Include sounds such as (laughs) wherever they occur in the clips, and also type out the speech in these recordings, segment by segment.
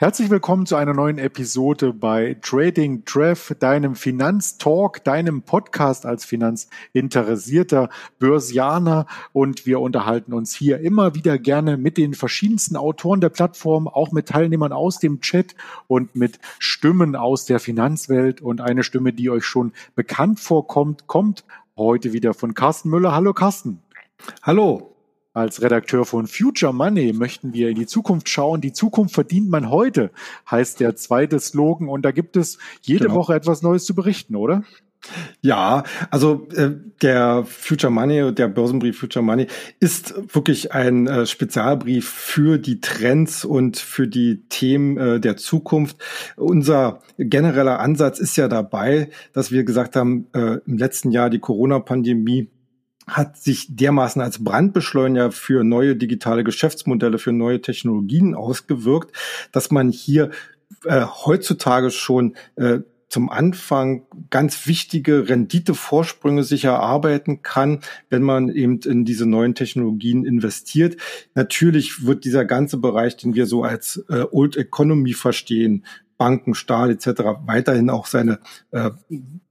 Herzlich willkommen zu einer neuen Episode bei Trading Treff, deinem Finanztalk, deinem Podcast als finanzinteressierter Börsianer. Und wir unterhalten uns hier immer wieder gerne mit den verschiedensten Autoren der Plattform, auch mit Teilnehmern aus dem Chat und mit Stimmen aus der Finanzwelt. Und eine Stimme, die euch schon bekannt vorkommt, kommt heute wieder von Carsten Müller. Hallo Carsten. Hallo. Als Redakteur von Future Money möchten wir in die Zukunft schauen. Die Zukunft verdient man heute, heißt der zweite Slogan. Und da gibt es jede genau. Woche etwas Neues zu berichten, oder? Ja, also äh, der Future Money, der Börsenbrief Future Money ist wirklich ein äh, Spezialbrief für die Trends und für die Themen äh, der Zukunft. Unser genereller Ansatz ist ja dabei, dass wir gesagt haben, äh, im letzten Jahr die Corona-Pandemie hat sich dermaßen als Brandbeschleuniger für neue digitale Geschäftsmodelle, für neue Technologien ausgewirkt, dass man hier äh, heutzutage schon äh, zum Anfang ganz wichtige Renditevorsprünge sich erarbeiten kann, wenn man eben in diese neuen Technologien investiert. Natürlich wird dieser ganze Bereich, den wir so als äh, Old Economy verstehen, Banken, Stahl etc., weiterhin auch seine äh,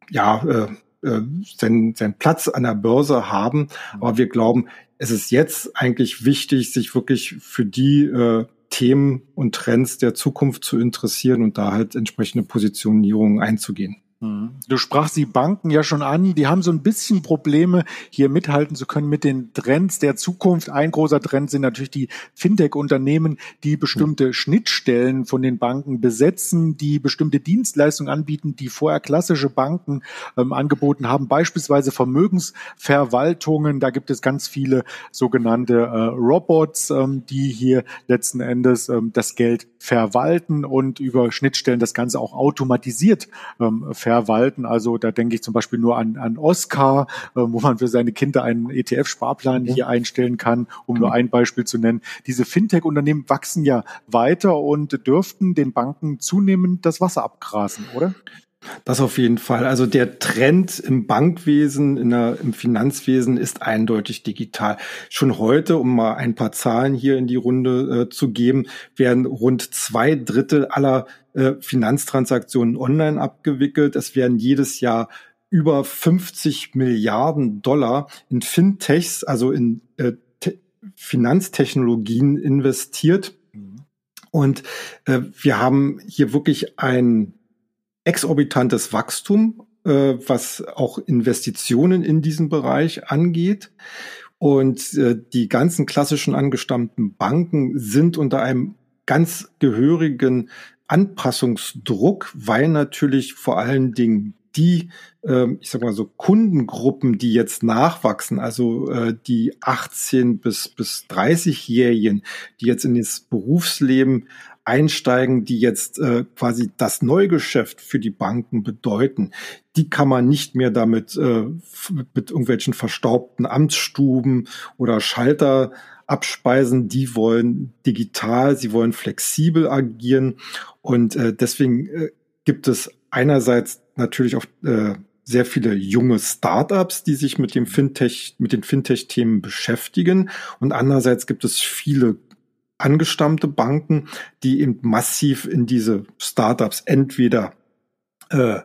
ja, äh, äh, seinen, seinen Platz an der Börse haben. Aber wir glauben, es ist jetzt eigentlich wichtig, sich wirklich für die äh, Themen und Trends der Zukunft zu interessieren und da halt entsprechende Positionierungen einzugehen. Mhm. Du sprachst die Banken ja schon an, die haben so ein bisschen Probleme, hier mithalten zu können mit den Trends der Zukunft. Ein großer Trend sind natürlich die Fintech-Unternehmen, die bestimmte mhm. Schnittstellen von den Banken besetzen, die bestimmte Dienstleistungen anbieten, die vorher klassische Banken ähm, angeboten haben, beispielsweise Vermögensverwaltungen. Da gibt es ganz viele sogenannte äh, Robots, ähm, die hier letzten Endes ähm, das Geld verwalten und über Schnittstellen das Ganze auch automatisiert ähm, verwalten. Also da denke ich zum Beispiel nur an, an Oscar, äh, wo man für seine Kinder einen ETF-Sparplan hier einstellen kann, um nur ein Beispiel zu nennen. Diese Fintech-Unternehmen wachsen ja weiter und dürften den Banken zunehmend das Wasser abgrasen, oder? Das auf jeden Fall. Also der Trend im Bankwesen, in der, im Finanzwesen ist eindeutig digital. Schon heute, um mal ein paar Zahlen hier in die Runde äh, zu geben, werden rund zwei Drittel aller äh, Finanztransaktionen online abgewickelt. Es werden jedes Jahr über 50 Milliarden Dollar in Fintechs, also in äh, Finanztechnologien investiert. Mhm. Und äh, wir haben hier wirklich ein exorbitantes Wachstum, äh, was auch Investitionen in diesen Bereich angeht. Und äh, die ganzen klassischen angestammten Banken sind unter einem ganz gehörigen Anpassungsdruck, weil natürlich vor allen Dingen die, äh, ich sag mal so Kundengruppen, die jetzt nachwachsen, also äh, die 18 bis bis 30-Jährigen, die jetzt in das Berufsleben einsteigen, die jetzt äh, quasi das Neugeschäft für die Banken bedeuten, die kann man nicht mehr damit äh, mit irgendwelchen verstaubten Amtsstuben oder Schalter abspeisen. Die wollen digital, sie wollen flexibel agieren und äh, deswegen äh, gibt es einerseits natürlich auch äh, sehr viele junge Startups, die sich mit dem Fintech, mit den Fintech-Themen beschäftigen. Und andererseits gibt es viele angestammte Banken, die eben massiv in diese Startups entweder äh,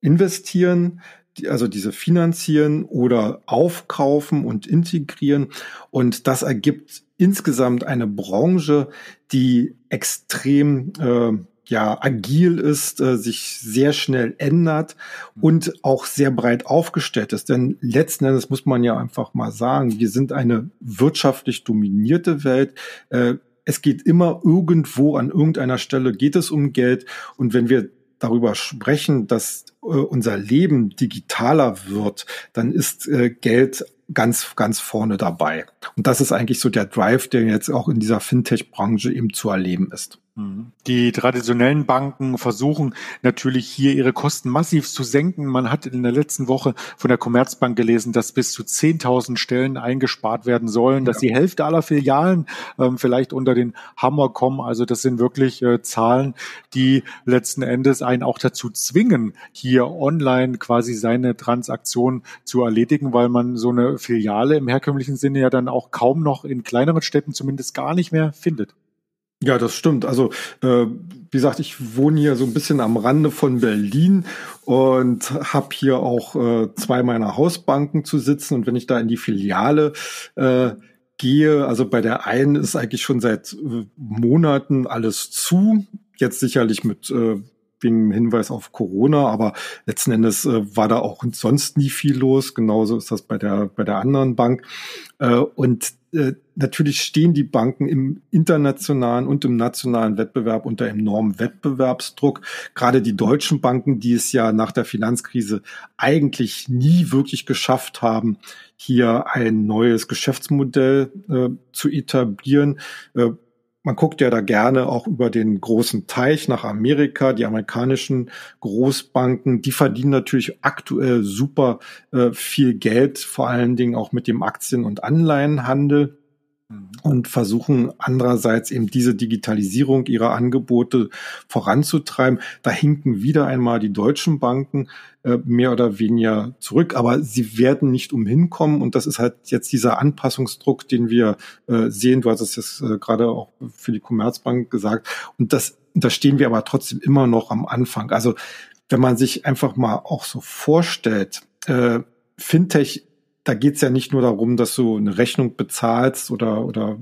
investieren, die, also diese finanzieren oder aufkaufen und integrieren. Und das ergibt insgesamt eine Branche, die extrem äh, ja agil ist, äh, sich sehr schnell ändert und auch sehr breit aufgestellt ist. Denn letzten Endes muss man ja einfach mal sagen, wir sind eine wirtschaftlich dominierte Welt. Äh, es geht immer irgendwo an irgendeiner Stelle geht es um Geld und wenn wir darüber sprechen, dass äh, unser Leben digitaler wird, dann ist äh, Geld ganz, ganz vorne dabei. Und das ist eigentlich so der Drive, der jetzt auch in dieser Fintech-Branche eben zu erleben ist. Mhm. Die traditionellen Banken versuchen natürlich hier ihre Kosten massiv zu senken. Man hat in der letzten Woche von der Commerzbank gelesen, dass bis zu 10.000 Stellen eingespart werden sollen, dass die Hälfte aller Filialen ähm, vielleicht unter den Hammer kommen. Also das sind wirklich äh, Zahlen, die letzten Endes einen auch dazu zwingen, hier online quasi seine Transaktion zu erledigen, weil man so eine Filiale im herkömmlichen Sinne ja dann auch kaum noch in kleineren Städten zumindest gar nicht mehr findet. Ja, das stimmt. Also, äh, wie gesagt, ich wohne hier so ein bisschen am Rande von Berlin und habe hier auch äh, zwei meiner Hausbanken zu sitzen. Und wenn ich da in die Filiale äh, gehe, also bei der einen ist eigentlich schon seit äh, Monaten alles zu. Jetzt sicherlich mit äh, wegen Hinweis auf Corona, aber letzten Endes äh, war da auch sonst nie viel los. Genauso ist das bei der bei der anderen Bank. Äh, und äh, natürlich stehen die Banken im internationalen und im nationalen Wettbewerb unter enormem Wettbewerbsdruck. Gerade die deutschen Banken, die es ja nach der Finanzkrise eigentlich nie wirklich geschafft haben, hier ein neues Geschäftsmodell äh, zu etablieren. Äh, man guckt ja da gerne auch über den großen Teich nach Amerika. Die amerikanischen Großbanken, die verdienen natürlich aktuell super äh, viel Geld, vor allen Dingen auch mit dem Aktien- und Anleihenhandel. Mhm. und versuchen andererseits eben diese Digitalisierung ihrer Angebote voranzutreiben. Da hinken wieder einmal die deutschen Banken äh, mehr oder weniger zurück, aber sie werden nicht umhin kommen und das ist halt jetzt dieser Anpassungsdruck, den wir äh, sehen. Du hast es jetzt äh, gerade auch für die Commerzbank gesagt und das, da stehen wir aber trotzdem immer noch am Anfang. Also wenn man sich einfach mal auch so vorstellt, Fintech da geht's ja nicht nur darum, dass du eine Rechnung bezahlst oder, oder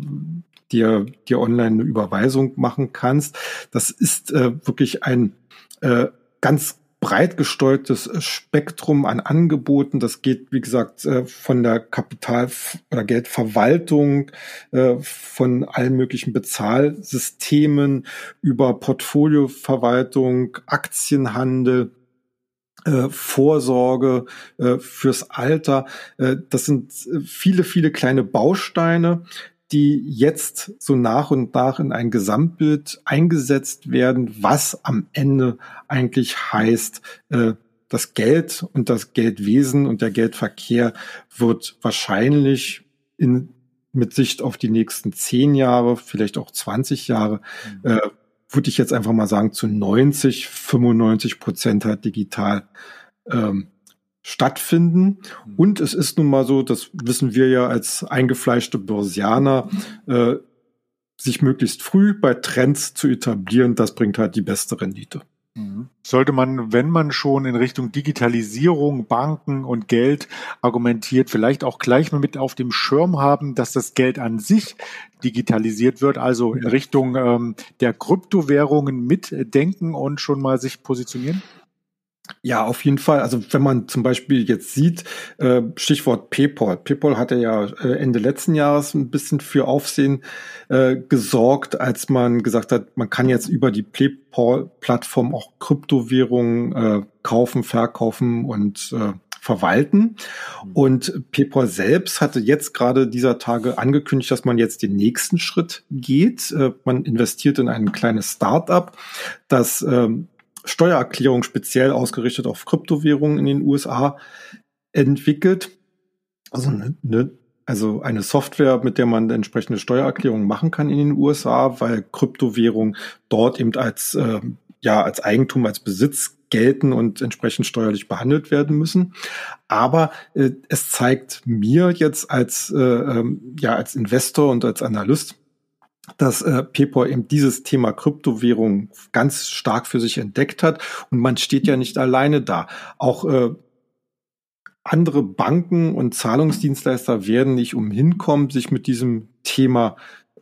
dir, dir online eine Überweisung machen kannst. Das ist äh, wirklich ein äh, ganz breit gesteuertes Spektrum an Angeboten. Das geht, wie gesagt, äh, von der Kapital- oder Geldverwaltung, äh, von allen möglichen Bezahlsystemen über Portfolioverwaltung, Aktienhandel, äh, Vorsorge äh, fürs Alter. Äh, das sind äh, viele, viele kleine Bausteine, die jetzt so nach und nach in ein Gesamtbild eingesetzt werden, was am Ende eigentlich heißt, äh, das Geld und das Geldwesen und der Geldverkehr wird wahrscheinlich in, mit Sicht auf die nächsten zehn Jahre, vielleicht auch 20 Jahre, mhm. Würde ich jetzt einfach mal sagen, zu 90, 95 Prozent halt digital ähm, stattfinden. Mhm. Und es ist nun mal so, das wissen wir ja als eingefleischte Börsianer, äh, sich möglichst früh bei Trends zu etablieren, das bringt halt die beste Rendite. Mhm. Sollte man, wenn man schon in Richtung Digitalisierung, Banken und Geld argumentiert, vielleicht auch gleich mal mit auf dem Schirm haben, dass das Geld an sich digitalisiert wird, also in Richtung ähm, der Kryptowährungen mitdenken und schon mal sich positionieren? Ja, auf jeden Fall. Also wenn man zum Beispiel jetzt sieht, äh, Stichwort PayPal. PayPal hatte ja äh, Ende letzten Jahres ein bisschen für Aufsehen äh, gesorgt, als man gesagt hat, man kann jetzt über die PayPal-Plattform auch Kryptowährungen äh, kaufen, verkaufen und äh, verwalten. Und PayPal selbst hatte jetzt gerade dieser Tage angekündigt, dass man jetzt den nächsten Schritt geht. Äh, man investiert in ein kleines Start-up, das ähm, Steuererklärung speziell ausgerichtet auf Kryptowährungen in den USA entwickelt. Also eine, eine, also eine Software, mit der man entsprechende Steuererklärungen machen kann in den USA, weil Kryptowährungen dort eben als, äh, ja, als Eigentum, als Besitz gelten und entsprechend steuerlich behandelt werden müssen. Aber äh, es zeigt mir jetzt als, äh, ähm, ja, als Investor und als Analyst, dass äh, PayPal eben dieses Thema Kryptowährung ganz stark für sich entdeckt hat. Und man steht ja nicht alleine da. Auch äh, andere Banken und Zahlungsdienstleister werden nicht umhin kommen, sich mit diesem Thema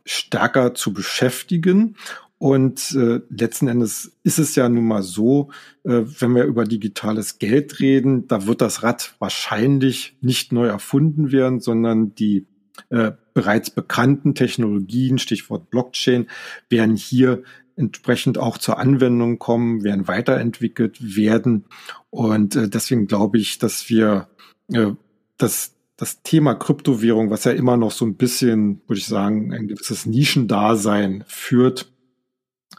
stärker zu beschäftigen. Und äh, letzten Endes ist es ja nun mal so, äh, wenn wir über digitales Geld reden, da wird das Rad wahrscheinlich nicht neu erfunden werden, sondern die äh, bereits bekannten Technologien, Stichwort Blockchain, werden hier entsprechend auch zur Anwendung kommen, werden weiterentwickelt werden. Und äh, deswegen glaube ich, dass wir äh, das, das Thema Kryptowährung, was ja immer noch so ein bisschen, würde ich sagen, ein gewisses Nischendasein führt,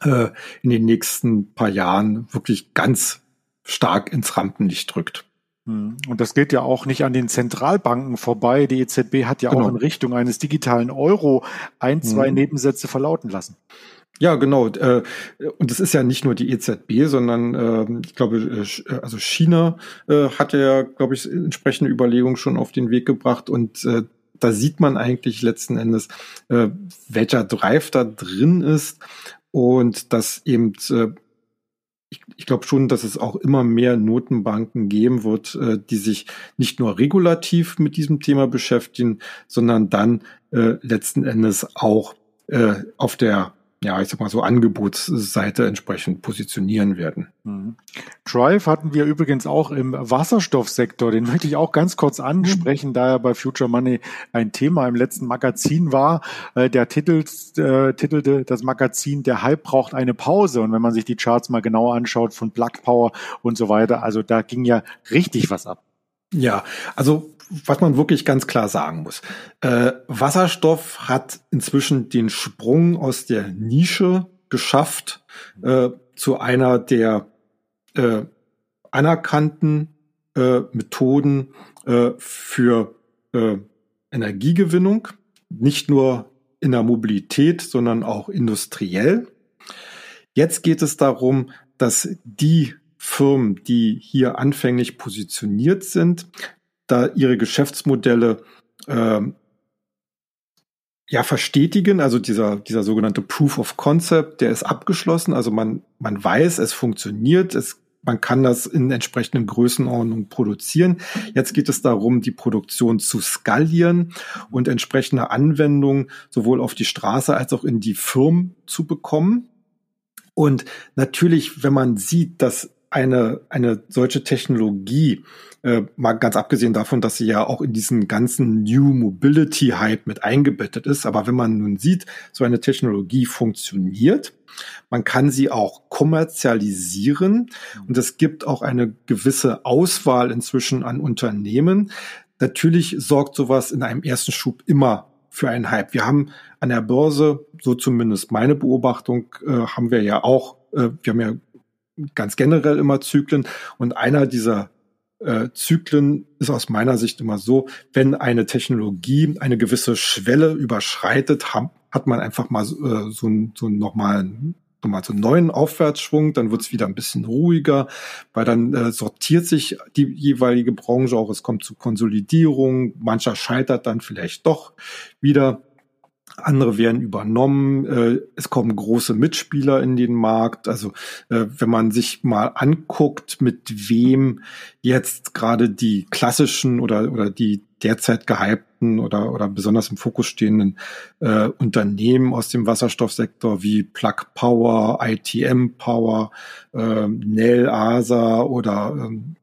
äh, in den nächsten paar Jahren wirklich ganz stark ins Rampenlicht drückt. Hm. Und das geht ja auch nicht an den Zentralbanken vorbei. Die EZB hat ja genau. auch in Richtung eines digitalen Euro ein, zwei mhm. Nebensätze verlauten lassen. Ja, genau. Äh, und es ist ja nicht nur die EZB, sondern ähm, ich glaube, äh, äh, also China hat ja, glaube ich, entsprechende Überlegungen schon auf den Weg gebracht und da sieht man eigentlich letzten Endes, welcher Drive da drin ist und dass eben ich, ich glaube schon, dass es auch immer mehr Notenbanken geben wird, äh, die sich nicht nur regulativ mit diesem Thema beschäftigen, sondern dann äh, letzten Endes auch äh, auf der ja, ich sag mal so Angebotsseite entsprechend positionieren werden. Mhm. Drive hatten wir übrigens auch im Wasserstoffsektor, den möchte ich auch ganz kurz ansprechen, mhm. da er bei Future Money ein Thema im letzten Magazin war. Äh, der Titel, äh, titelte das Magazin Der Hype braucht eine Pause. Und wenn man sich die Charts mal genauer anschaut von Plug Power und so weiter, also da ging ja richtig was ab. Ja, also was man wirklich ganz klar sagen muss. Äh, Wasserstoff hat inzwischen den Sprung aus der Nische geschafft äh, zu einer der äh, anerkannten äh, Methoden äh, für äh, Energiegewinnung, nicht nur in der Mobilität, sondern auch industriell. Jetzt geht es darum, dass die Firmen, die hier anfänglich positioniert sind, da ihre Geschäftsmodelle ähm, ja verstetigen. Also dieser dieser sogenannte Proof of Concept, der ist abgeschlossen. Also man man weiß, es funktioniert. Es man kann das in entsprechenden Größenordnungen produzieren. Jetzt geht es darum, die Produktion zu skalieren und entsprechende Anwendungen sowohl auf die Straße als auch in die Firmen zu bekommen. Und natürlich, wenn man sieht, dass eine, eine solche Technologie, äh, mal ganz abgesehen davon, dass sie ja auch in diesen ganzen New Mobility Hype mit eingebettet ist, aber wenn man nun sieht, so eine Technologie funktioniert, man kann sie auch kommerzialisieren und es gibt auch eine gewisse Auswahl inzwischen an Unternehmen. Natürlich sorgt sowas in einem ersten Schub immer für einen Hype. Wir haben an der Börse, so zumindest meine Beobachtung, äh, haben wir ja auch, äh, wir haben ja ganz generell immer Zyklen. Und einer dieser äh, Zyklen ist aus meiner Sicht immer so, wenn eine Technologie eine gewisse Schwelle überschreitet, ha hat man einfach mal äh, so, so normalen nochmal so einen neuen Aufwärtsschwung, dann wird es wieder ein bisschen ruhiger, weil dann äh, sortiert sich die jeweilige Branche auch, es kommt zu Konsolidierung, mancher scheitert dann vielleicht doch wieder andere werden übernommen, äh, es kommen große Mitspieler in den Markt. Also äh, wenn man sich mal anguckt, mit wem jetzt gerade die klassischen oder, oder die derzeit gehypten oder, oder besonders im Fokus stehenden äh, Unternehmen aus dem Wasserstoffsektor wie Plug Power, ITM Power, äh, Nel ASA oder ähm,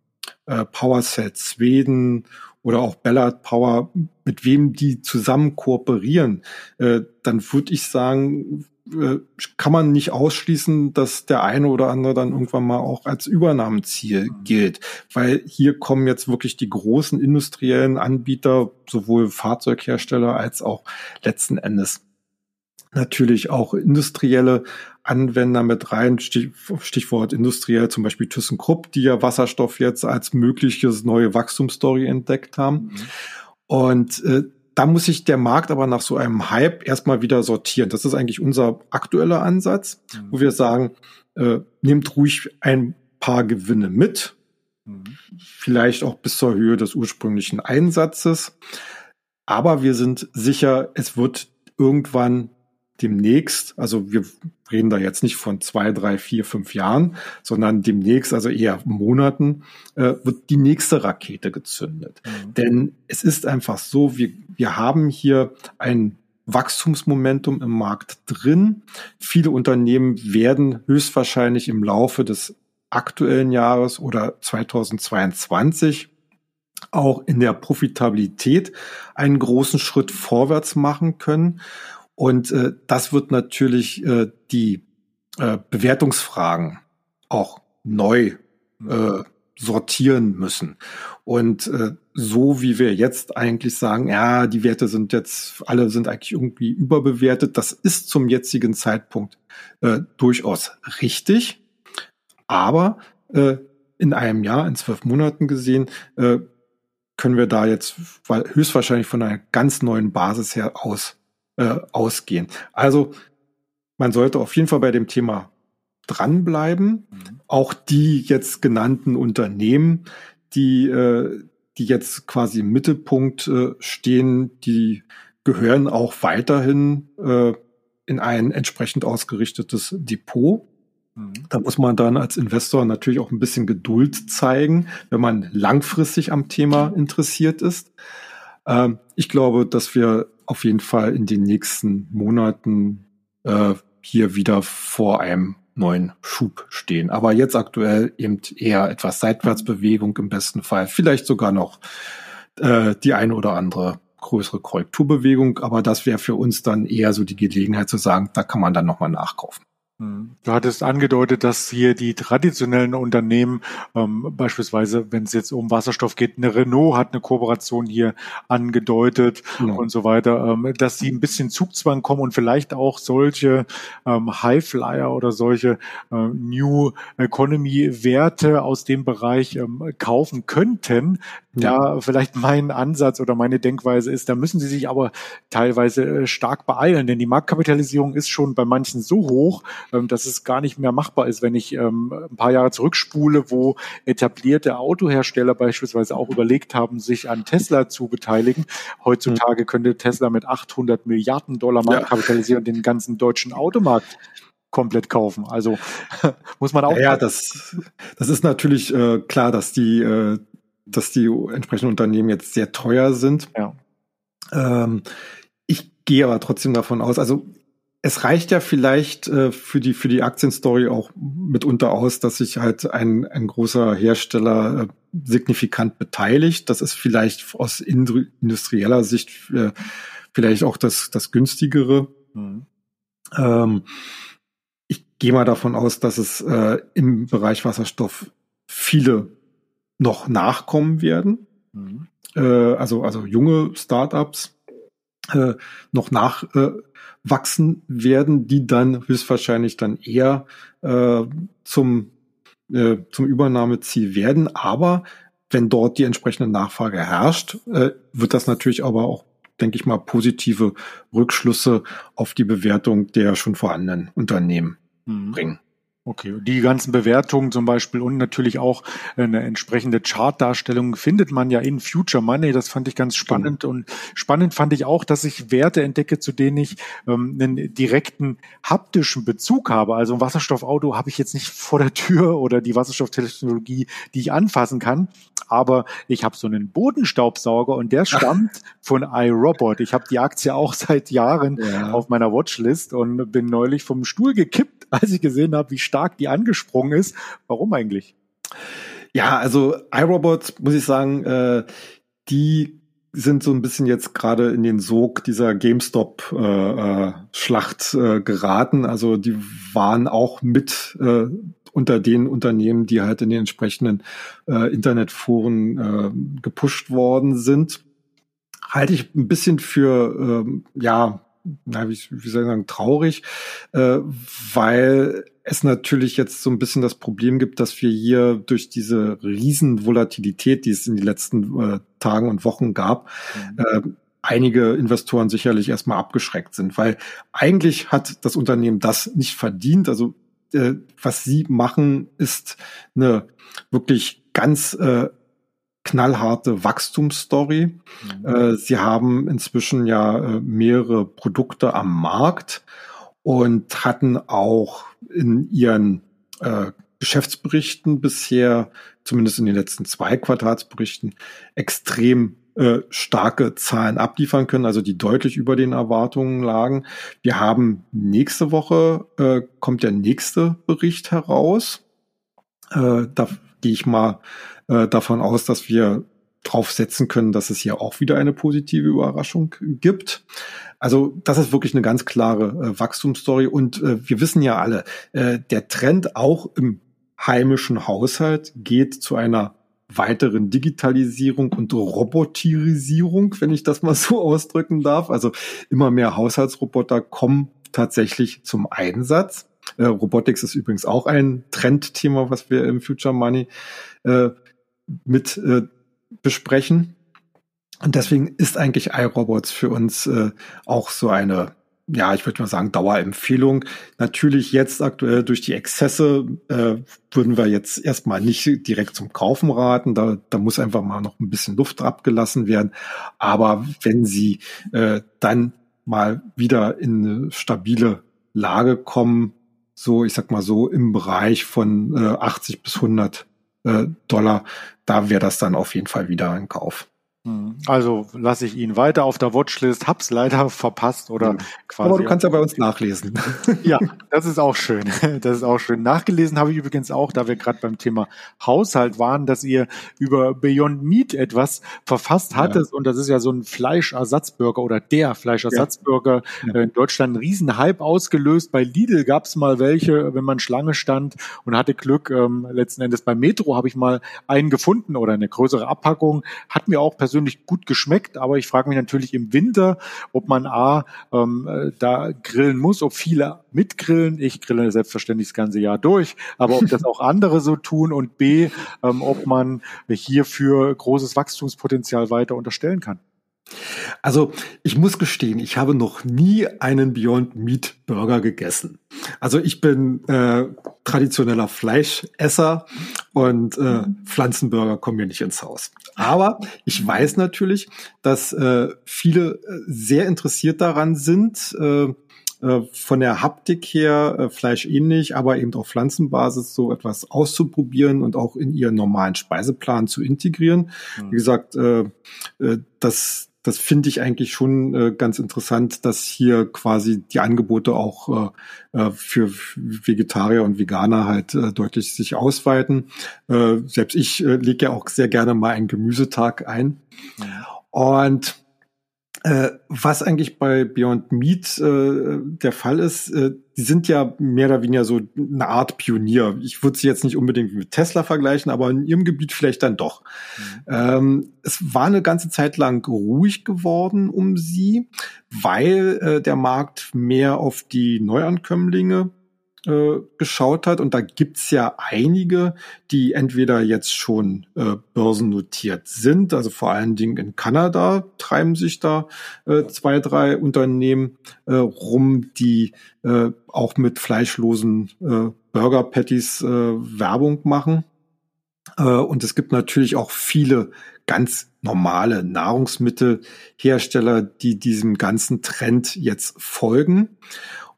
äh, PowerSet Schweden oder auch Ballard Power, mit wem die zusammen kooperieren, äh, dann würde ich sagen, äh, kann man nicht ausschließen, dass der eine oder andere dann irgendwann mal auch als Übernahmeziel mhm. gilt. Weil hier kommen jetzt wirklich die großen industriellen Anbieter, sowohl Fahrzeughersteller als auch letzten Endes natürlich auch industrielle Anwender mit rein. Stichwort industriell, zum Beispiel ThyssenKrupp, die ja Wasserstoff jetzt als mögliches neue Wachstumsstory entdeckt haben. Mhm. Und äh, da muss sich der Markt aber nach so einem Hype erstmal wieder sortieren. Das ist eigentlich unser aktueller Ansatz, mhm. wo wir sagen, äh, nehmt ruhig ein paar Gewinne mit, mhm. vielleicht auch bis zur Höhe des ursprünglichen Einsatzes. Aber wir sind sicher, es wird irgendwann demnächst, also wir reden da jetzt nicht von zwei, drei, vier, fünf Jahren, sondern demnächst, also eher Monaten, äh, wird die nächste Rakete gezündet. Mhm. Denn es ist einfach so, wir, wir haben hier ein Wachstumsmomentum im Markt drin. Viele Unternehmen werden höchstwahrscheinlich im Laufe des aktuellen Jahres oder 2022 auch in der Profitabilität einen großen Schritt vorwärts machen können. Und äh, das wird natürlich äh, die äh, Bewertungsfragen auch neu äh, sortieren müssen. Und äh, so wie wir jetzt eigentlich sagen, ja, die Werte sind jetzt, alle sind eigentlich irgendwie überbewertet, das ist zum jetzigen Zeitpunkt äh, durchaus richtig. Aber äh, in einem Jahr, in zwölf Monaten gesehen, äh, können wir da jetzt höchstwahrscheinlich von einer ganz neuen Basis her aus äh, ausgehen. Also man sollte auf jeden Fall bei dem Thema dranbleiben. Mhm. Auch die jetzt genannten Unternehmen, die, äh, die jetzt quasi im Mittelpunkt äh, stehen, die gehören auch weiterhin äh, in ein entsprechend ausgerichtetes Depot. Mhm. Da muss man dann als Investor natürlich auch ein bisschen Geduld zeigen, wenn man langfristig am Thema interessiert ist. Ähm, ich glaube, dass wir auf jeden Fall in den nächsten Monaten äh, hier wieder vor einem neuen Schub stehen. Aber jetzt aktuell eben eher etwas Seitwärtsbewegung im besten Fall. Vielleicht sogar noch äh, die eine oder andere größere Korrekturbewegung. Aber das wäre für uns dann eher so die Gelegenheit zu sagen, da kann man dann nochmal nachkaufen. Du hattest angedeutet, dass hier die traditionellen Unternehmen, ähm, beispielsweise wenn es jetzt um Wasserstoff geht, eine Renault hat eine Kooperation hier angedeutet genau. und so weiter, ähm, dass sie ein bisschen Zugzwang kommen und vielleicht auch solche ähm, Highflyer oder solche äh, New Economy Werte aus dem Bereich ähm, kaufen könnten. Ja. Vielleicht mein Ansatz oder meine Denkweise ist, da müssen sie sich aber teilweise äh, stark beeilen, denn die Marktkapitalisierung ist schon bei manchen so hoch, ähm, dass es gar nicht mehr machbar ist, wenn ich ähm, ein paar Jahre zurückspule, wo etablierte Autohersteller beispielsweise auch überlegt haben, sich an Tesla zu beteiligen. Heutzutage könnte Tesla mit 800 Milliarden Dollar Marktkapitalisierung den ganzen deutschen Automarkt komplett kaufen. Also (laughs) muss man auch. Ja, das, das ist natürlich äh, klar, dass die, äh, dass die entsprechenden Unternehmen jetzt sehr teuer sind. Ja. Ähm, ich gehe aber trotzdem davon aus, also es reicht ja vielleicht äh, für die für die Aktienstory auch mitunter aus, dass sich halt ein ein großer Hersteller äh, signifikant beteiligt. Das ist vielleicht aus industrieller Sicht äh, vielleicht auch das das günstigere. Mhm. Ähm, ich gehe mal davon aus, dass es äh, im Bereich Wasserstoff viele noch nachkommen werden. Mhm. Äh, also also junge Startups äh, noch nach äh, wachsen werden, die dann höchstwahrscheinlich dann eher äh, zum, äh, zum Übernahmeziel werden. Aber wenn dort die entsprechende Nachfrage herrscht, äh, wird das natürlich aber auch, denke ich mal, positive Rückschlüsse auf die Bewertung der schon vorhandenen Unternehmen mhm. bringen. Okay, die ganzen Bewertungen zum Beispiel und natürlich auch eine entsprechende Chartdarstellung findet man ja in Future Money. Das fand ich ganz spannend Stimmt. und spannend fand ich auch, dass ich Werte entdecke, zu denen ich ähm, einen direkten haptischen Bezug habe. Also ein Wasserstoffauto habe ich jetzt nicht vor der Tür oder die Wasserstofftechnologie, die ich anfassen kann, aber ich habe so einen Bodenstaubsauger und der (laughs) stammt von iRobot. Ich habe die Aktie auch seit Jahren ja. auf meiner Watchlist und bin neulich vom Stuhl gekippt, (laughs) als ich gesehen habe, wie stark die angesprungen ist. Warum eigentlich? Ja, also iRobot, muss ich sagen, äh, die sind so ein bisschen jetzt gerade in den Sog dieser GameStop-Schlacht äh, äh, geraten. Also die waren auch mit äh, unter den Unternehmen, die halt in den entsprechenden äh, Internetforen äh, gepusht worden sind. Halte ich ein bisschen für, ähm, ja, na, wie, wie soll ich sagen, traurig, äh, weil es natürlich jetzt so ein bisschen das Problem gibt, dass wir hier durch diese Riesenvolatilität, die es in den letzten äh, Tagen und Wochen gab, mhm. äh, einige Investoren sicherlich erstmal abgeschreckt sind, weil eigentlich hat das Unternehmen das nicht verdient. Also äh, was sie machen, ist eine wirklich ganz äh, knallharte Wachstumsstory. Mhm. Äh, sie haben inzwischen ja äh, mehrere Produkte am Markt und hatten auch in ihren äh, Geschäftsberichten bisher, zumindest in den letzten zwei Quartalsberichten, extrem äh, starke Zahlen abliefern können, also die deutlich über den Erwartungen lagen. Wir haben nächste Woche äh, kommt der nächste Bericht heraus. Äh, da gehe ich mal äh, davon aus, dass wir drauf setzen können, dass es hier auch wieder eine positive Überraschung gibt. Also das ist wirklich eine ganz klare äh, Wachstumsstory und äh, wir wissen ja alle, äh, der Trend auch im heimischen Haushalt geht zu einer weiteren Digitalisierung und Robotirisierung, wenn ich das mal (laughs) so ausdrücken darf. Also immer mehr Haushaltsroboter kommen tatsächlich zum Einsatz. Äh, Robotics ist übrigens auch ein Trendthema, was wir im Future Money äh, mit äh, besprechen. Und deswegen ist eigentlich iRobots für uns äh, auch so eine ja, ich würde mal sagen, Dauerempfehlung. Natürlich jetzt aktuell durch die Exzesse äh, würden wir jetzt erstmal nicht direkt zum Kaufen raten. Da, da muss einfach mal noch ein bisschen Luft abgelassen werden. Aber wenn Sie dann mal wieder in eine stabile Lage kommen, so ich sag mal so im Bereich von äh, 80 bis 100 äh, Dollar, da wäre das dann auf jeden Fall wieder ein Kauf. Hm. Also lasse ich ihn weiter auf der Watchlist, hab's leider (laughs) verpasst oder ja. quasi. Aber du kannst ja bei uns nachlesen. (laughs) Ja, das ist auch schön. (laughs) Das ist auch schön. Nachgelesen habe ich übrigens auch, da wir gerade beim Thema Haushalt waren, dass ihr über Beyond Meat etwas verfasst hattet ja. und das ist ja so ein Fleischersatzburger oder der Fleischersatzburger ja. in Deutschland ein Riesenhype ausgelöst. Bei Lidl gab's mal welche, wenn man Schlange stand und hatte Glück. Ähm, letzten Endes bei Metro habe ich mal einen gefunden oder eine größere Abpackung. Hat mir auch persönlich persönlich gut geschmeckt, aber ich frage mich natürlich im Winter, ob man A, ähm, äh, da grillen muss, ob viele mitgrillen. Ich grille selbstverständlich das ganze Jahr durch, aber ob das (laughs) auch andere so tun und B, ähm, ob man hierfür großes Wachstumspotenzial weiter unterstellen kann. Also ich muss gestehen, ich habe noch nie einen Beyond Meat Burger gegessen. Also ich bin äh, traditioneller Fleischesser und äh, Pflanzenburger kommen mir nicht ins Haus. Aber ich weiß natürlich, dass äh, viele äh, sehr interessiert daran sind, äh, äh, von der Haptik her äh, fleischähnlich, aber eben auf Pflanzenbasis so etwas auszuprobieren und auch in ihren normalen Speiseplan zu integrieren. Mhm. Wie gesagt, äh, äh, das das finde ich eigentlich schon äh, ganz interessant, dass hier quasi die Angebote auch äh, äh für Vegetarier und Veganer halt äh, deutlich sich ausweiten. Äh, selbst ich äh, lege ja auch sehr gerne mal einen Gemüsetag ein. Ja. Und äh, was eigentlich bei Beyond Meat äh, der Fall ist, äh, die sind ja mehr oder weniger so eine Art Pionier. Ich würde sie jetzt nicht unbedingt mit Tesla vergleichen, aber in ihrem Gebiet vielleicht dann doch. Mhm. Ähm, es war eine ganze Zeit lang ruhig geworden um sie, weil äh, der Markt mehr auf die Neuankömmlinge äh, geschaut hat. Und da gibt's ja einige, die entweder jetzt schon äh, börsennotiert sind, also vor allen Dingen in Kanada treiben sich da äh, zwei, drei Unternehmen äh, rum, die äh, auch mit fleischlosen äh, Burger Patties äh, Werbung machen. Äh, und es gibt natürlich auch viele ganz normale Nahrungsmittelhersteller, die diesem ganzen Trend jetzt folgen.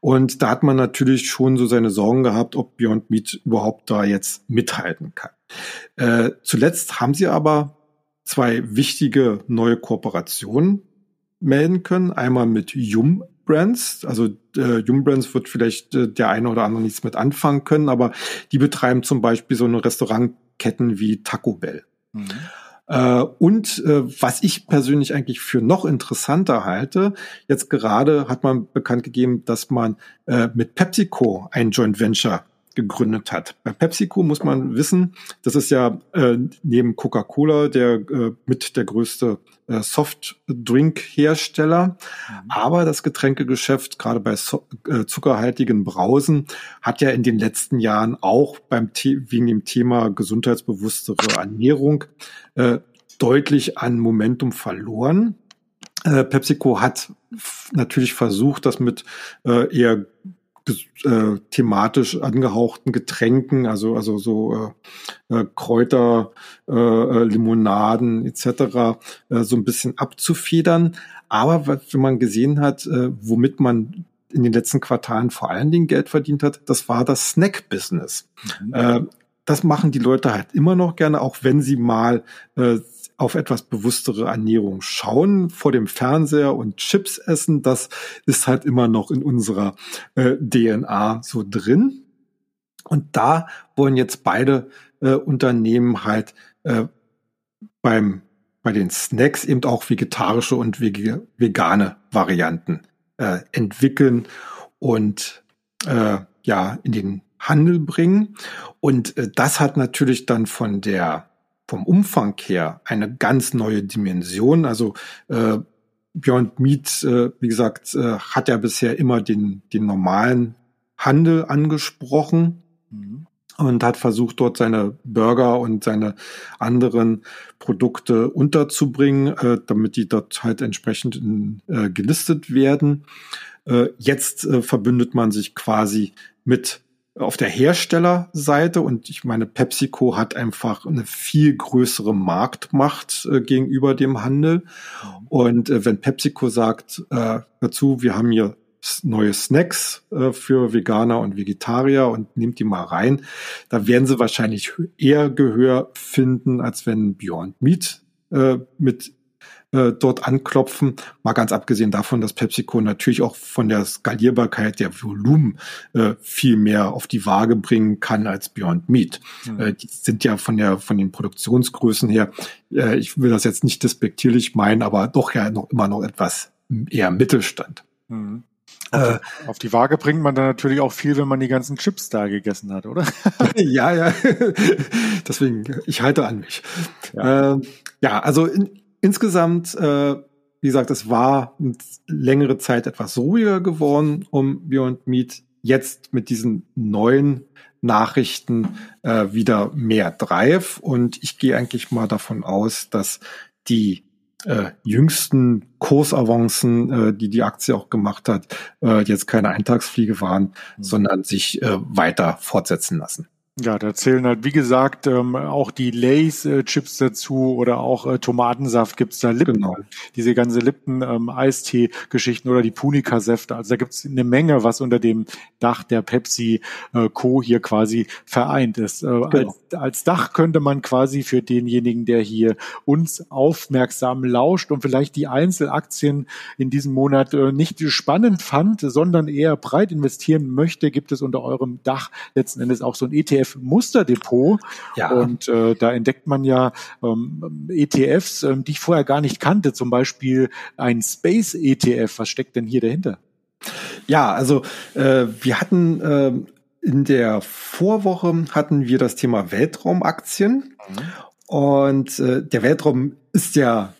Und da hat man natürlich schon so seine Sorgen gehabt, ob Beyond Meat überhaupt da jetzt mithalten kann. Äh, zuletzt haben sie aber zwei wichtige neue Kooperationen melden können. Einmal mit Yum Brands. Also äh, Yum Brands wird vielleicht äh, der eine oder andere nichts mit anfangen können, aber die betreiben zum Beispiel so eine Restaurantketten wie Taco Bell. Mhm. Äh, und äh, was ich persönlich eigentlich für noch interessanter halte, jetzt gerade hat man bekannt gegeben, dass man äh, mit PepsiCo ein Joint Venture gegründet hat. Bei PepsiCo muss man wissen, das ist ja äh, neben Coca-Cola der äh, mit der größte äh, Softdrink-Hersteller. Mhm. Aber das Getränkegeschäft, gerade bei so äh, zuckerhaltigen Brausen, hat ja in den letzten Jahren auch beim The wegen dem Thema gesundheitsbewusstere Ernährung äh, deutlich an Momentum verloren. Äh, PepsiCo hat natürlich versucht, das mit äh, eher äh, thematisch angehauchten Getränken, also also so äh, äh, Kräuter, äh, äh Limonaden etc. Äh, so ein bisschen abzufedern. Aber wenn man gesehen hat, äh, womit man in den letzten Quartalen vor allen Dingen Geld verdient hat, das war das Snack-Business. Mhm. Äh, das machen die Leute halt immer noch gerne, auch wenn sie mal äh, auf etwas bewusstere Ernährung schauen vor dem Fernseher und Chips essen, das ist halt immer noch in unserer äh, DNA so drin. Und da wollen jetzt beide äh, Unternehmen halt äh, beim bei den Snacks eben auch vegetarische und vegane Varianten äh, entwickeln und äh, ja in den Handel bringen. Und äh, das hat natürlich dann von der vom Umfang her eine ganz neue Dimension. Also äh, Beyond Meat, äh, wie gesagt, äh, hat ja bisher immer den, den normalen Handel angesprochen. Mhm. und hat versucht, dort seine Burger und seine anderen Produkte unterzubringen, äh, damit die dort halt entsprechend in, äh, gelistet werden. Äh, jetzt äh, verbündet man sich quasi mit auf der Herstellerseite und ich meine, PepsiCo hat einfach eine viel größere Marktmacht äh, gegenüber dem Handel. Und äh, wenn PepsiCo sagt äh, dazu, wir haben hier neue Snacks äh, für Veganer und Vegetarier und nimmt die mal rein, da werden sie wahrscheinlich eher Gehör finden, als wenn Beyond Meat äh, mit äh, dort anklopfen. Mal ganz abgesehen davon, dass PepsiCo natürlich auch von der Skalierbarkeit der Volumen äh, viel mehr auf die Waage bringen kann als Beyond Meat. Mhm. Äh, die sind ja von der von den Produktionsgrößen her, äh, ich will das jetzt nicht despektierlich meinen, aber doch ja noch immer noch etwas eher Mittelstand. Mhm. Auf die, äh, auf die, Waage bringt man dann natürlich auch viel, wenn man die ganzen Chips da gegessen hat, oder? (laughs) (laughs) ja, ja. (laughs) Deswegen, ich halte an mich. Ja, äh, ja also in, insgesamt, äh, wie gesagt, es war längere Zeit etwas ruhiger geworden um Beyond Meat. Jetzt mit diesen neuen Nachrichten äh, wieder mehr Drive und ich gehe eigentlich mal davon aus, dass die äh, jüngsten Kursavancen, äh, die die Aktie auch gemacht hat, äh, jetzt keine Eintagsfliege waren, mhm. sondern sich äh, weiter fortsetzen lassen. Ja, da zählen halt, wie gesagt, ähm, auch die Lays-Chips dazu oder auch äh, Tomatensaft gibt's da, Lippen, genau. diese ganze Lippen-Eistee-Geschichten ähm, oder die Punika-Säfte. Also da gibt's eine Menge, was unter dem Dach der Pepsi äh, Co. hier quasi vereint ist. Äh, genau. als, als Dach könnte man quasi für denjenigen, der hier uns aufmerksam lauscht und vielleicht die Einzelaktien in diesem Monat äh, nicht spannend fand, sondern eher breit investieren möchte, gibt es unter eurem Dach letzten Endes auch so ein ETF ETF-Musterdepot. Ja. Und äh, da entdeckt man ja ähm, ETFs, ähm, die ich vorher gar nicht kannte, zum Beispiel ein Space-ETF. Was steckt denn hier dahinter? Ja, also äh, wir hatten äh, in der Vorwoche hatten wir das Thema Weltraumaktien. Mhm. Und äh, der Weltraum ist ja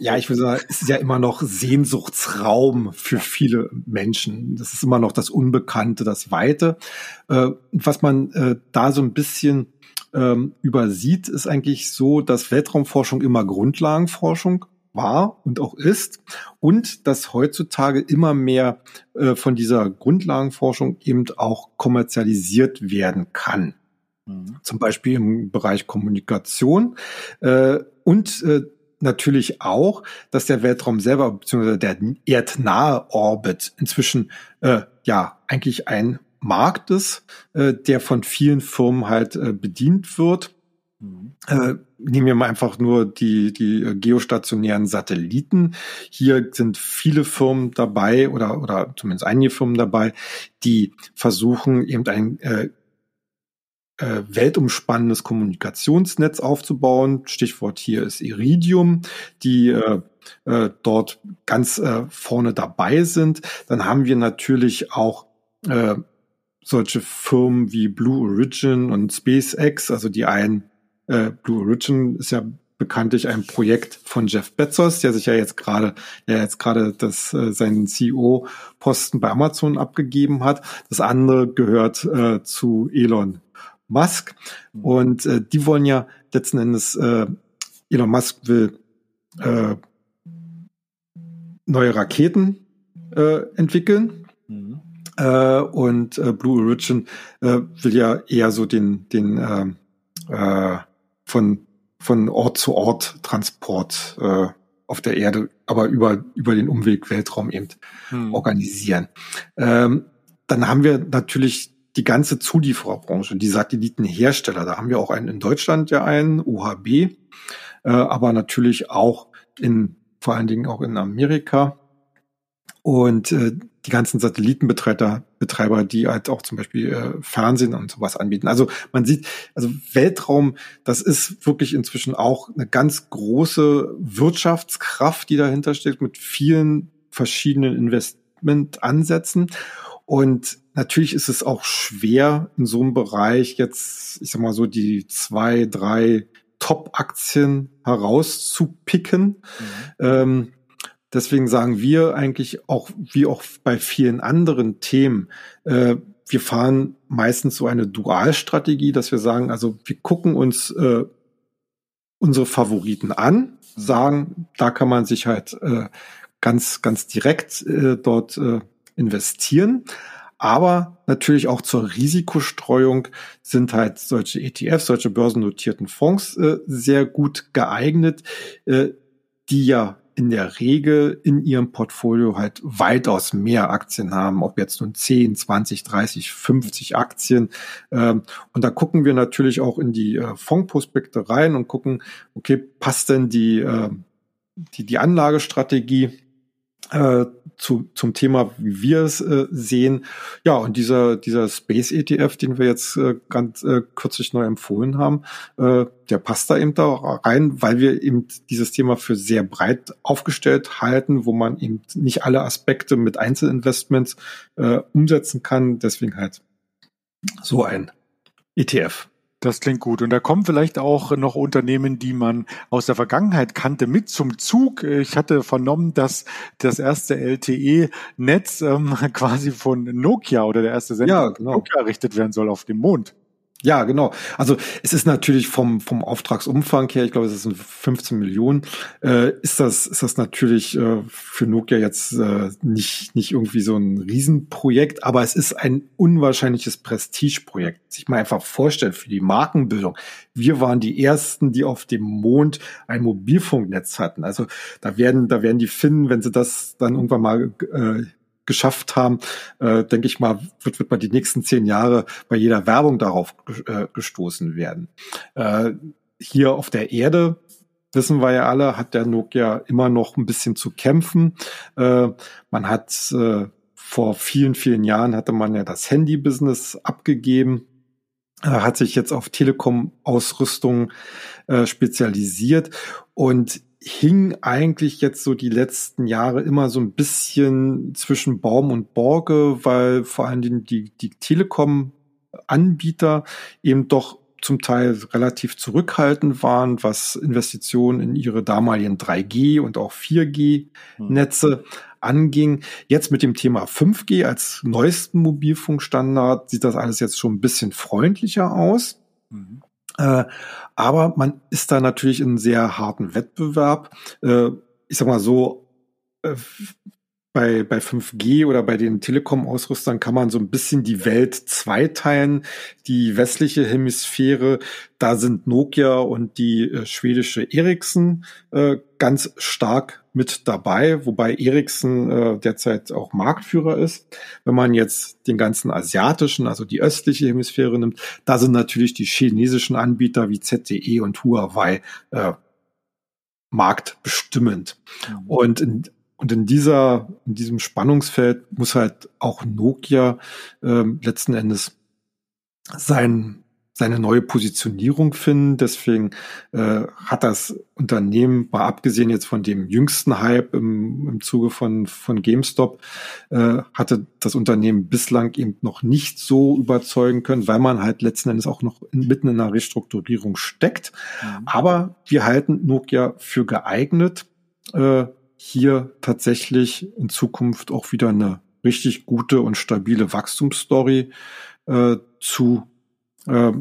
ja, ich würde sagen, es ist ja immer noch Sehnsuchtsraum für viele Menschen. Das ist immer noch das Unbekannte, das Weite. Äh, was man äh, da so ein bisschen ähm, übersieht, ist eigentlich so, dass Weltraumforschung immer Grundlagenforschung war und auch ist und dass heutzutage immer mehr von dieser Grundlagenforschung eben auch kommerzialisiert werden kann. Mhm. Zum Beispiel im Bereich Kommunikation. und natürlich auch, dass der Weltraum selber beziehungsweise der erdnahe Orbit inzwischen äh, ja eigentlich ein Markt ist, äh, der von vielen Firmen halt äh, bedient wird. Mhm. Äh, nehmen wir mal einfach nur die, die äh, geostationären Satelliten. Hier sind viele Firmen dabei oder, oder zumindest einige Firmen dabei, die versuchen eben ein äh, äh, weltumspannendes Kommunikationsnetz aufzubauen. Stichwort hier ist Iridium, die äh, äh, dort ganz äh, vorne dabei sind. Dann haben wir natürlich auch äh, solche Firmen wie Blue Origin und SpaceX, also die einen, äh, Blue Origin ist ja bekanntlich ein Projekt von Jeff Bezos, der sich ja jetzt gerade, der jetzt gerade das äh, seinen CEO-Posten bei Amazon abgegeben hat. Das andere gehört äh, zu Elon Musk. Mhm. Und äh, die wollen ja letzten Endes, äh, Elon Musk will äh, neue Raketen äh, entwickeln. Mhm. Äh, und äh, Blue Origin äh, will ja eher so den, den äh, äh, von, von Ort zu Ort Transport äh, auf der Erde, aber über, über den Umweg Weltraum eben mhm. organisieren. Ähm, dann haben wir natürlich die ganze Zuliefererbranche, die Satellitenhersteller. Da haben wir auch einen in Deutschland ja einen, UHB, äh, aber natürlich auch in, vor allen Dingen auch in Amerika. Und äh, die ganzen Satellitenbetreiber, Betreiber, die halt auch zum Beispiel äh, Fernsehen und sowas anbieten. Also man sieht, also Weltraum, das ist wirklich inzwischen auch eine ganz große Wirtschaftskraft, die dahinter steckt, mit vielen verschiedenen Investmentansätzen. Und natürlich ist es auch schwer, in so einem Bereich jetzt, ich sag mal so, die zwei, drei Top-Aktien herauszupicken. Mhm. Ähm, deswegen sagen wir eigentlich auch, wie auch bei vielen anderen Themen, äh, wir fahren meistens so eine Dualstrategie, dass wir sagen, also wir gucken uns äh, unsere Favoriten an, sagen, da kann man sich halt äh, ganz, ganz direkt äh, dort äh, investieren. Aber natürlich auch zur Risikostreuung sind halt solche ETFs, solche börsennotierten Fonds äh, sehr gut geeignet, äh, die ja in der Regel in ihrem Portfolio halt weitaus mehr Aktien haben, ob jetzt nun 10, 20, 30, 50 Aktien. Ähm, und da gucken wir natürlich auch in die äh, Fondsprospekte rein und gucken, okay, passt denn die, äh, die, die Anlagestrategie äh, zu, zum Thema, wie wir es äh, sehen. Ja, und dieser, dieser Space ETF, den wir jetzt äh, ganz äh, kürzlich neu empfohlen haben, äh, der passt da eben da rein, weil wir eben dieses Thema für sehr breit aufgestellt halten, wo man eben nicht alle Aspekte mit Einzelinvestments äh, umsetzen kann. Deswegen halt so ein ETF. Das klingt gut. Und da kommen vielleicht auch noch Unternehmen, die man aus der Vergangenheit kannte, mit zum Zug. Ich hatte vernommen, dass das erste LTE-Netz ähm, (laughs) quasi von Nokia oder der erste Sender ja, genau. Nokia errichtet werden soll auf dem Mond. Ja, genau. Also es ist natürlich vom, vom Auftragsumfang her, ich glaube, es sind 15 Millionen, äh, ist das, ist das natürlich äh, für Nokia jetzt äh, nicht, nicht irgendwie so ein Riesenprojekt, aber es ist ein unwahrscheinliches Prestigeprojekt. Sich mal einfach vorstellen für die Markenbildung. Wir waren die ersten, die auf dem Mond ein Mobilfunknetz hatten. Also da werden, da werden die Finnen, wenn sie das dann irgendwann mal äh, geschafft haben, äh, denke ich mal, wird, wird man die nächsten zehn Jahre bei jeder Werbung darauf äh, gestoßen werden. Äh, hier auf der Erde wissen wir ja alle, hat der Nokia immer noch ein bisschen zu kämpfen. Äh, man hat äh, vor vielen, vielen Jahren hatte man ja das Handy-Business abgegeben, hat sich jetzt auf Telekom-Ausrüstung äh, spezialisiert und hing eigentlich jetzt so die letzten Jahre immer so ein bisschen zwischen Baum und Borke, weil vor allen Dingen die, die Telekom-Anbieter eben doch zum Teil relativ zurückhaltend waren, was Investitionen in ihre damaligen 3G und auch 4G-Netze hm. anging. Jetzt mit dem Thema 5G als neuesten Mobilfunkstandard sieht das alles jetzt schon ein bisschen freundlicher aus. Mhm. Äh, aber man ist da natürlich in sehr harten Wettbewerb. Äh, ich sag mal so, äh, bei, bei 5G oder bei den Telekom-Ausrüstern kann man so ein bisschen die Welt zweiteilen. Die westliche Hemisphäre, da sind Nokia und die äh, schwedische Ericsson äh, ganz stark mit dabei, wobei Ericsson äh, derzeit auch Marktführer ist. Wenn man jetzt den ganzen asiatischen, also die östliche Hemisphäre nimmt, da sind natürlich die chinesischen Anbieter wie ZTE und Huawei äh, marktbestimmend. Mhm. Und in, und in dieser, in diesem Spannungsfeld muss halt auch Nokia ähm, letzten Endes sein, seine neue Positionierung finden. Deswegen äh, hat das Unternehmen, mal abgesehen jetzt von dem jüngsten Hype im, im Zuge von, von GameStop, äh, hatte das Unternehmen bislang eben noch nicht so überzeugen können, weil man halt letzten Endes auch noch in, mitten in einer Restrukturierung steckt. Mhm. Aber wir halten Nokia für geeignet, äh, hier tatsächlich in Zukunft auch wieder eine richtig gute und stabile Wachstumsstory äh, zu äh,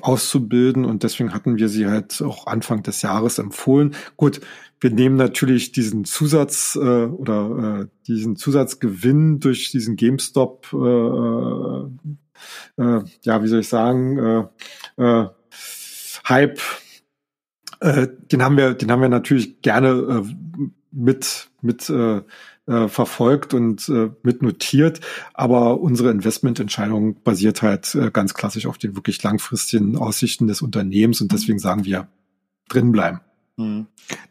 auszubilden und deswegen hatten wir sie halt auch Anfang des Jahres empfohlen. Gut, wir nehmen natürlich diesen Zusatz äh, oder äh, diesen Zusatzgewinn durch diesen GameStop, äh, äh, äh, ja, wie soll ich sagen, äh, äh, Hype, äh, den haben wir, den haben wir natürlich gerne äh, mit, mit äh, äh, verfolgt und äh, mit notiert. Aber unsere Investmententscheidung basiert halt äh, ganz klassisch auf den wirklich langfristigen Aussichten des Unternehmens und deswegen sagen wir drin bleiben. Mhm.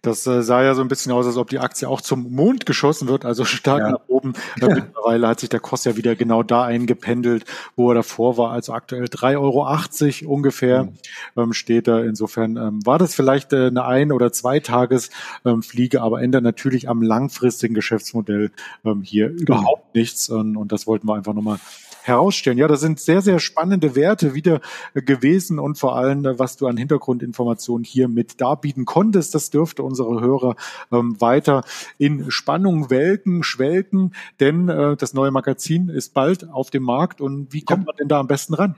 Das äh, sah ja so ein bisschen aus, als ob die Aktie auch zum Mond geschossen wird, also stark ja. nach oben. (laughs) Äh, ja. Mittlerweile hat sich der Kurs ja wieder genau da eingependelt, wo er davor war. Also aktuell 3,80 Euro ungefähr mhm. ähm, steht er. Insofern ähm, war das vielleicht äh, eine Ein- oder Zweitagesfliege, ähm, aber ändert natürlich am langfristigen Geschäftsmodell ähm, hier mhm. überhaupt nichts. Und, und das wollten wir einfach nochmal herausstellen. Ja, das sind sehr, sehr spannende Werte wieder gewesen und vor allem, was du an Hintergrundinformationen hier mit darbieten konntest Spannendes. Das dürfte unsere Hörer ähm, weiter in Spannung welken, schwelken, denn äh, das neue Magazin ist bald auf dem Markt. Und wie kommt man denn da am besten ran?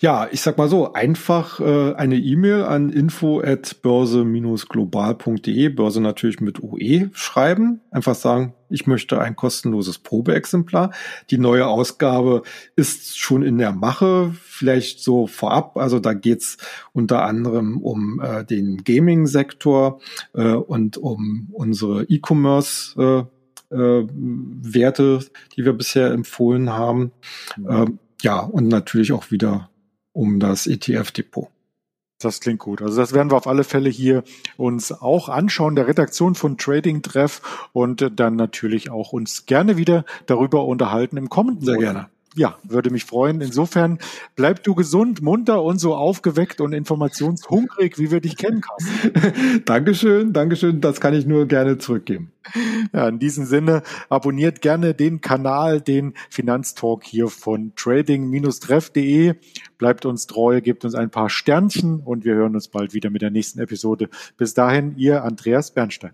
Ja, ich sag mal so, einfach äh, eine E-Mail an info at börse-global.de, Börse natürlich mit UE schreiben, einfach sagen, ich möchte ein kostenloses Probeexemplar. Die neue Ausgabe ist schon in der Mache, vielleicht so vorab. Also da geht's unter anderem um äh, den Gaming-Sektor äh, und um unsere E-Commerce. Äh, äh, Werte, die wir bisher empfohlen haben. Mhm. Ähm, ja, und natürlich auch wieder um das ETF-Depot. Das klingt gut. Also das werden wir auf alle Fälle hier uns auch anschauen, der Redaktion von Trading Treff und dann natürlich auch uns gerne wieder darüber unterhalten im kommenden Sehr Monat. gerne ja, würde mich freuen. Insofern bleib du gesund, munter und so aufgeweckt und informationshungrig, wie wir dich kennen, Carsten. (laughs) Dankeschön, Dankeschön. Das kann ich nur gerne zurückgeben. Ja, in diesem Sinne, abonniert gerne den Kanal, den Finanztalk hier von trading-treff.de. Bleibt uns treu, gebt uns ein paar Sternchen und wir hören uns bald wieder mit der nächsten Episode. Bis dahin, ihr Andreas Bernstein.